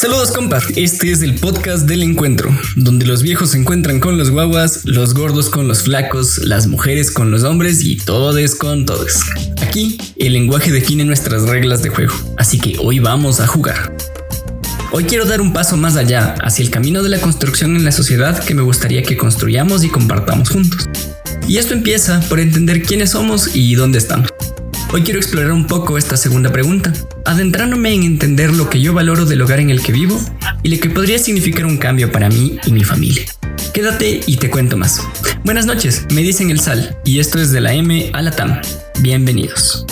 Saludos compas, este es el podcast del encuentro, donde los viejos se encuentran con los guaguas, los gordos con los flacos, las mujeres con los hombres y todos con todos. Aquí, el lenguaje define nuestras reglas de juego, así que hoy vamos a jugar. Hoy quiero dar un paso más allá, hacia el camino de la construcción en la sociedad que me gustaría que construyamos y compartamos juntos. Y esto empieza por entender quiénes somos y dónde estamos. Hoy quiero explorar un poco esta segunda pregunta, adentrándome en entender lo que yo valoro del hogar en el que vivo y lo que podría significar un cambio para mí y mi familia. Quédate y te cuento más. Buenas noches, me dicen el Sal y esto es de la M a la TAM. Bienvenidos.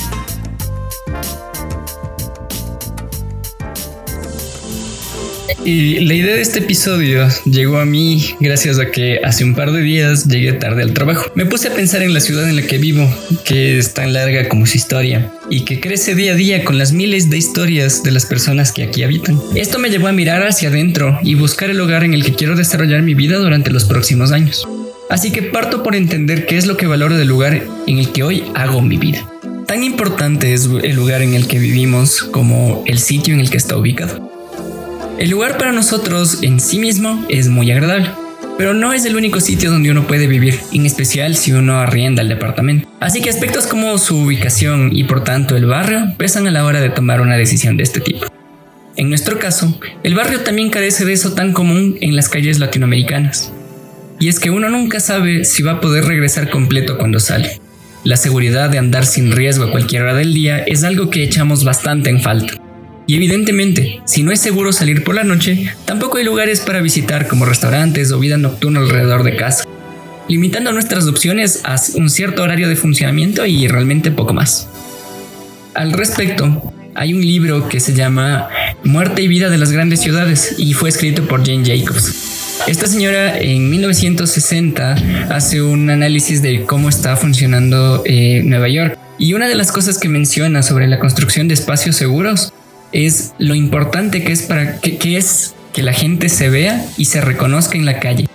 Y la idea de este episodio llegó a mí gracias a que hace un par de días llegué tarde al trabajo. Me puse a pensar en la ciudad en la que vivo, que es tan larga como su historia y que crece día a día con las miles de historias de las personas que aquí habitan. Esto me llevó a mirar hacia adentro y buscar el lugar en el que quiero desarrollar mi vida durante los próximos años. Así que parto por entender qué es lo que valoro del lugar en el que hoy hago mi vida. Tan importante es el lugar en el que vivimos como el sitio en el que está ubicado. El lugar para nosotros en sí mismo es muy agradable, pero no es el único sitio donde uno puede vivir, en especial si uno arrienda el departamento. Así que aspectos como su ubicación y por tanto el barrio pesan a la hora de tomar una decisión de este tipo. En nuestro caso, el barrio también carece de eso tan común en las calles latinoamericanas. Y es que uno nunca sabe si va a poder regresar completo cuando sale. La seguridad de andar sin riesgo a cualquier hora del día es algo que echamos bastante en falta. Y evidentemente, si no es seguro salir por la noche, tampoco hay lugares para visitar como restaurantes o vida nocturna alrededor de casa, limitando nuestras opciones a un cierto horario de funcionamiento y realmente poco más. Al respecto, hay un libro que se llama Muerte y vida de las grandes ciudades y fue escrito por Jane Jacobs. Esta señora en 1960 hace un análisis de cómo está funcionando eh, Nueva York y una de las cosas que menciona sobre la construcción de espacios seguros es lo importante que es para que, es que la gente se vea y se reconozca en la calle,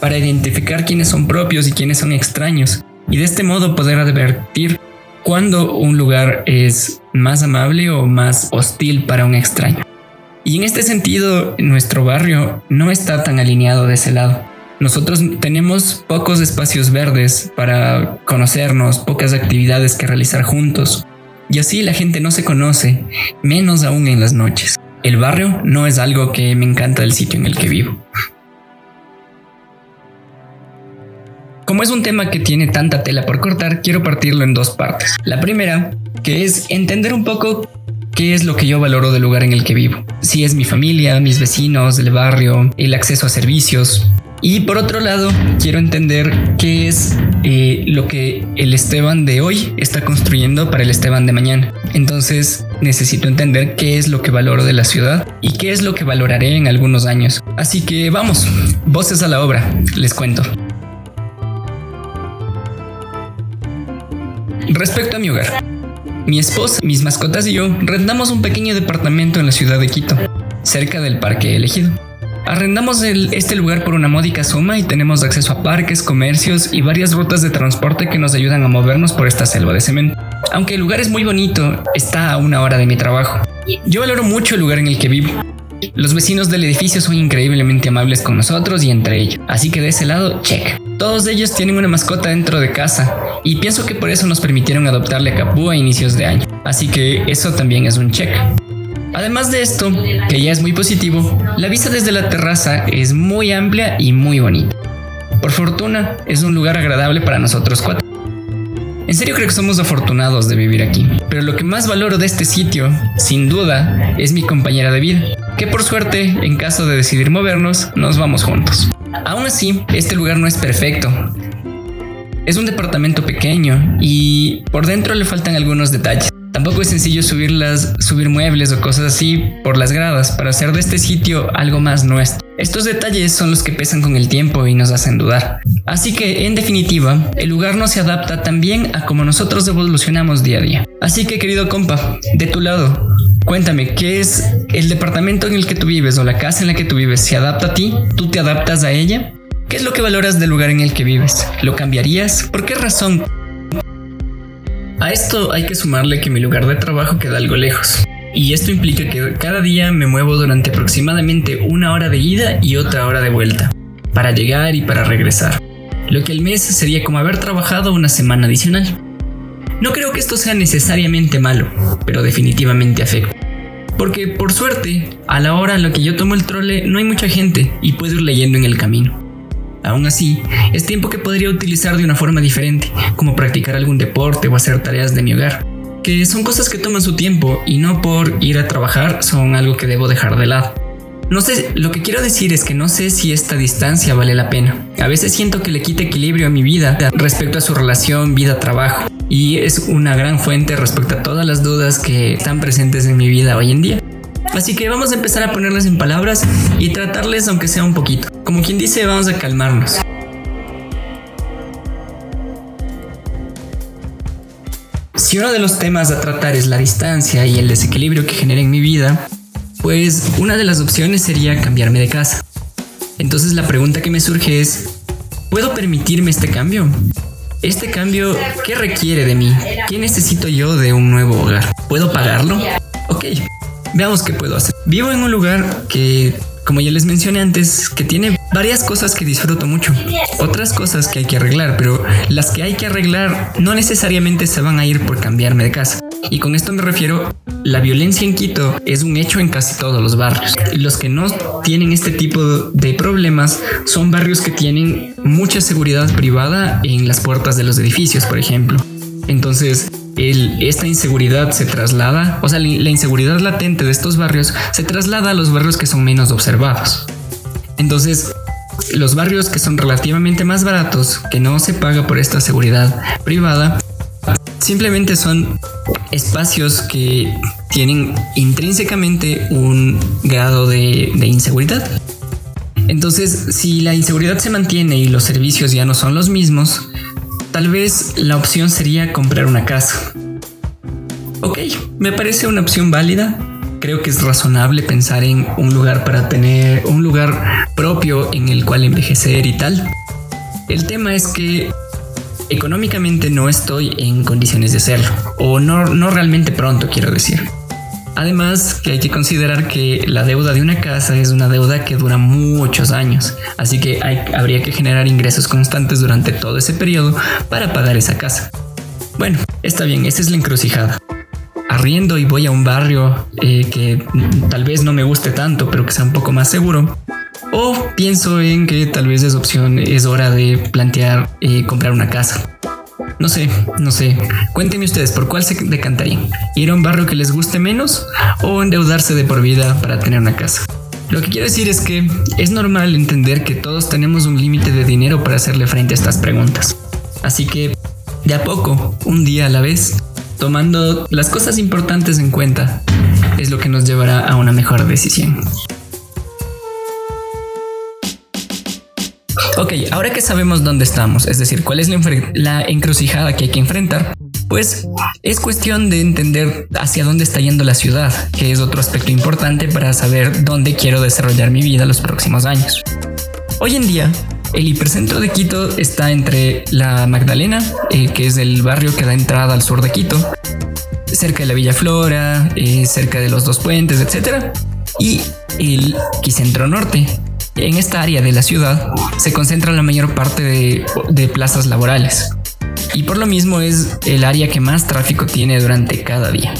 para identificar quiénes son propios y quiénes son extraños, y de este modo poder advertir cuando un lugar es más amable o más hostil para un extraño. Y en este sentido, nuestro barrio no está tan alineado de ese lado. Nosotros tenemos pocos espacios verdes para conocernos, pocas actividades que realizar juntos, y así la gente no se conoce, menos aún en las noches. El barrio no es algo que me encanta del sitio en el que vivo. Como es un tema que tiene tanta tela por cortar, quiero partirlo en dos partes. La primera, que es entender un poco qué es lo que yo valoro del lugar en el que vivo. Si es mi familia, mis vecinos, el barrio, el acceso a servicios, y por otro lado, quiero entender qué es eh, lo que el Esteban de hoy está construyendo para el Esteban de mañana. Entonces, necesito entender qué es lo que valoro de la ciudad y qué es lo que valoraré en algunos años. Así que vamos, voces a la obra, les cuento. Respecto a mi hogar, mi esposa, mis mascotas y yo rentamos un pequeño departamento en la ciudad de Quito, cerca del parque elegido. Arrendamos este lugar por una módica suma y tenemos acceso a parques, comercios y varias rutas de transporte que nos ayudan a movernos por esta selva de cemento. Aunque el lugar es muy bonito, está a una hora de mi trabajo. Yo valoro mucho el lugar en el que vivo. Los vecinos del edificio son increíblemente amables con nosotros y entre ellos, así que de ese lado, check. Todos ellos tienen una mascota dentro de casa y pienso que por eso nos permitieron adoptarle a Capú a inicios de año, así que eso también es un check. Además de esto, que ya es muy positivo, la vista desde la terraza es muy amplia y muy bonita. Por fortuna, es un lugar agradable para nosotros cuatro. En serio creo que somos afortunados de vivir aquí, pero lo que más valoro de este sitio, sin duda, es mi compañera de vida, que por suerte, en caso de decidir movernos, nos vamos juntos. Aún así, este lugar no es perfecto. Es un departamento pequeño y por dentro le faltan algunos detalles. Tampoco es sencillo subirlas, subir muebles o cosas así por las gradas para hacer de este sitio algo más nuestro. Estos detalles son los que pesan con el tiempo y nos hacen dudar. Así que, en definitiva, el lugar no se adapta tan bien a como nosotros evolucionamos día a día. Así que, querido compa, de tu lado, cuéntame, ¿qué es el departamento en el que tú vives o la casa en la que tú vives? ¿Se adapta a ti? ¿Tú te adaptas a ella? ¿Qué es lo que valoras del lugar en el que vives? ¿Lo cambiarías? ¿Por qué razón? A esto hay que sumarle que mi lugar de trabajo queda algo lejos. Y esto implica que cada día me muevo durante aproximadamente una hora de ida y otra hora de vuelta, para llegar y para regresar. Lo que el mes sería como haber trabajado una semana adicional. No creo que esto sea necesariamente malo, pero definitivamente afecta. Porque por suerte, a la hora en la que yo tomo el trole no hay mucha gente y puedo ir leyendo en el camino. Aún así, es tiempo que podría utilizar de una forma diferente, como practicar algún deporte o hacer tareas de mi hogar, que son cosas que toman su tiempo y no por ir a trabajar son algo que debo dejar de lado. No sé, lo que quiero decir es que no sé si esta distancia vale la pena. A veces siento que le quita equilibrio a mi vida respecto a su relación vida-trabajo. Y es una gran fuente respecto a todas las dudas que están presentes en mi vida hoy en día. Así que vamos a empezar a ponerlas en palabras y tratarles aunque sea un poquito. Como quien dice, vamos a calmarnos. Si uno de los temas a tratar es la distancia y el desequilibrio que genera en mi vida, pues una de las opciones sería cambiarme de casa. Entonces la pregunta que me surge es, ¿puedo permitirme este cambio? Este cambio, ¿qué requiere de mí? ¿Qué necesito yo de un nuevo hogar? ¿Puedo pagarlo? Ok, veamos qué puedo hacer. Vivo en un lugar que como ya les mencioné antes, que tiene varias cosas que disfruto mucho, otras cosas que hay que arreglar, pero las que hay que arreglar no necesariamente se van a ir por cambiarme de casa. Y con esto me refiero, la violencia en Quito es un hecho en casi todos los barrios. Los que no tienen este tipo de problemas son barrios que tienen mucha seguridad privada en las puertas de los edificios, por ejemplo. Entonces, esta inseguridad se traslada, o sea, la inseguridad latente de estos barrios se traslada a los barrios que son menos observados. Entonces, los barrios que son relativamente más baratos, que no se paga por esta seguridad privada, simplemente son espacios que tienen intrínsecamente un grado de, inseguridad. Entonces, si la inseguridad se mantiene y los servicios ya no son los mismos, Tal vez la opción sería comprar una casa. Ok, me parece una opción válida. Creo que es razonable pensar en un lugar para tener un lugar propio en el cual envejecer y tal. El tema es que económicamente no estoy en condiciones de hacerlo, o no, no realmente pronto quiero decir. Además hay que considerar que la deuda de una casa es una deuda que dura muchos años, así que habría que generar ingresos constantes durante todo ese periodo para pagar esa casa. Bueno, está bien, esa es la encrucijada. Arriendo y voy a un barrio eh, que tal vez no me guste tanto, pero que sea un poco más seguro. O pienso en que tal vez es opción, es hora de plantear eh, comprar una casa. No sé, no sé. Cuéntenme ustedes, ¿por cuál se decantarían? ¿Ir a un barrio que les guste menos o endeudarse de por vida para tener una casa? Lo que quiero decir es que es normal entender que todos tenemos un límite de dinero para hacerle frente a estas preguntas. Así que, de a poco, un día a la vez, tomando las cosas importantes en cuenta, es lo que nos llevará a una mejor decisión. Ok, ahora que sabemos dónde estamos, es decir, cuál es la, encrucijada que hay que enfrentar, pues es cuestión de entender hacia dónde está yendo la ciudad, que es otro aspecto importante para saber dónde quiero desarrollar mi vida los próximos años. Hoy en día, el hipercentro de Quito está entre la Magdalena, eh, que es el barrio que da entrada al sur de Quito, cerca de la Villa Flora, eh, cerca de los dos puentes, etc. Y el Quicentro Norte, en esta área de la ciudad se concentra la mayor parte de, plazas laborales y por lo mismo es el área que más tráfico tiene durante cada día.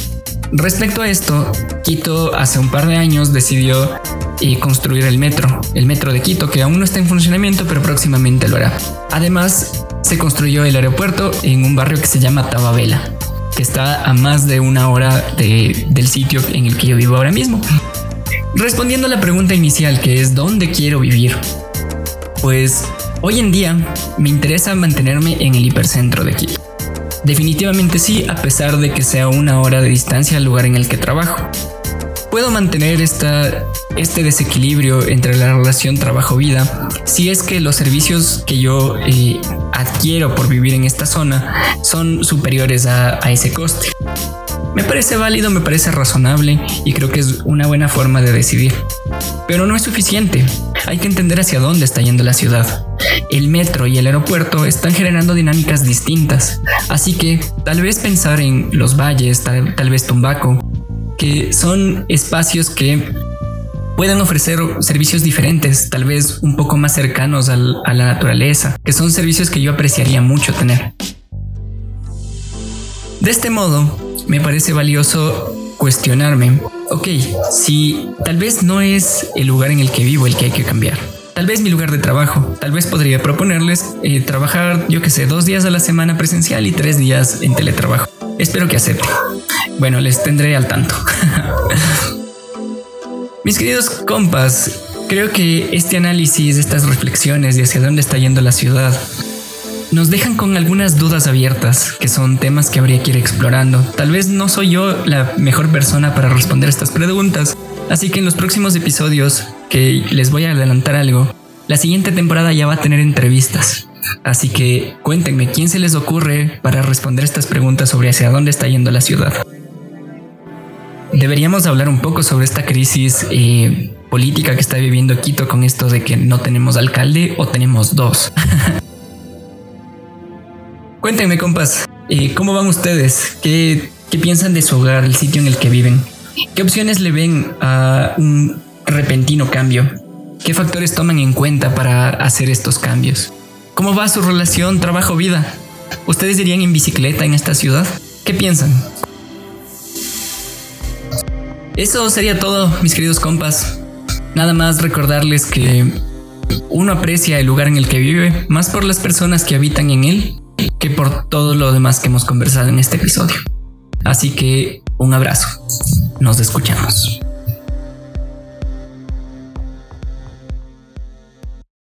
Respecto a esto, Quito hace un par de años decidió eh, construir el metro, el metro de Quito, que aún no está en funcionamiento, pero próximamente lo hará. Además, se construyó el aeropuerto en un barrio que se llama Tababela, que está a más de una hora del sitio en el que yo vivo ahora mismo. Respondiendo a la pregunta inicial que es ¿dónde quiero vivir? Pues hoy en día me interesa mantenerme en el hipercentro de Quito. Definitivamente sí, a pesar de que sea una hora de distancia al lugar en el que trabajo. Puedo mantener esta, este desequilibrio entre la relación trabajo-vida si es que los servicios que yo eh, adquiero por vivir en esta zona son superiores a ese coste. Me parece válido, me parece razonable y creo que es una buena forma de decidir. Pero no es suficiente. Hay que entender hacia dónde está yendo la ciudad. El metro y el aeropuerto están generando dinámicas distintas, así que tal vez pensar en los valles, tal, vez Tumbaco, que son espacios que pueden ofrecer servicios diferentes, tal vez un poco más cercanos a la naturaleza, que son servicios que yo apreciaría mucho tener. De este modo, me parece valioso cuestionarme, ok, si tal vez no es el lugar en el que vivo el que hay que cambiar, tal vez mi lugar de trabajo, tal vez podría proponerles eh, trabajar, yo que sé, dos días a la semana presencial y tres días en teletrabajo. Espero que acepten. Bueno, les tendré al tanto. Mis queridos compas, creo que este análisis, estas reflexiones de hacia dónde está yendo la ciudad, nos dejan con algunas dudas abiertas, que son temas que habría que ir explorando. Tal vez no soy yo la mejor persona para responder estas preguntas, así que en los próximos episodios, que les voy a adelantar algo, la siguiente temporada ya va a tener entrevistas. Así que cuéntenme quién se les ocurre para responder estas preguntas sobre hacia dónde está yendo la ciudad deberíamos hablar un poco sobre esta crisis eh, política que está viviendo Quito con esto de que no tenemos alcalde o tenemos dos. Cuéntenme, compas, eh, ¿cómo van ustedes? ¿Qué, ¿Qué piensan de su hogar, el sitio en el que viven? ¿Qué opciones le ven a un repentino cambio? ¿Qué factores toman en cuenta para hacer estos cambios? ¿Cómo va su relación trabajo-vida? ¿Ustedes irían en bicicleta en esta ciudad? ¿Qué piensan? Eso sería todo, mis queridos compas. Nada más recordarles que uno aprecia el lugar en el que vive más por las personas que habitan en él que por todo lo demás que hemos conversado en este episodio. Así que un abrazo. Nos escuchamos.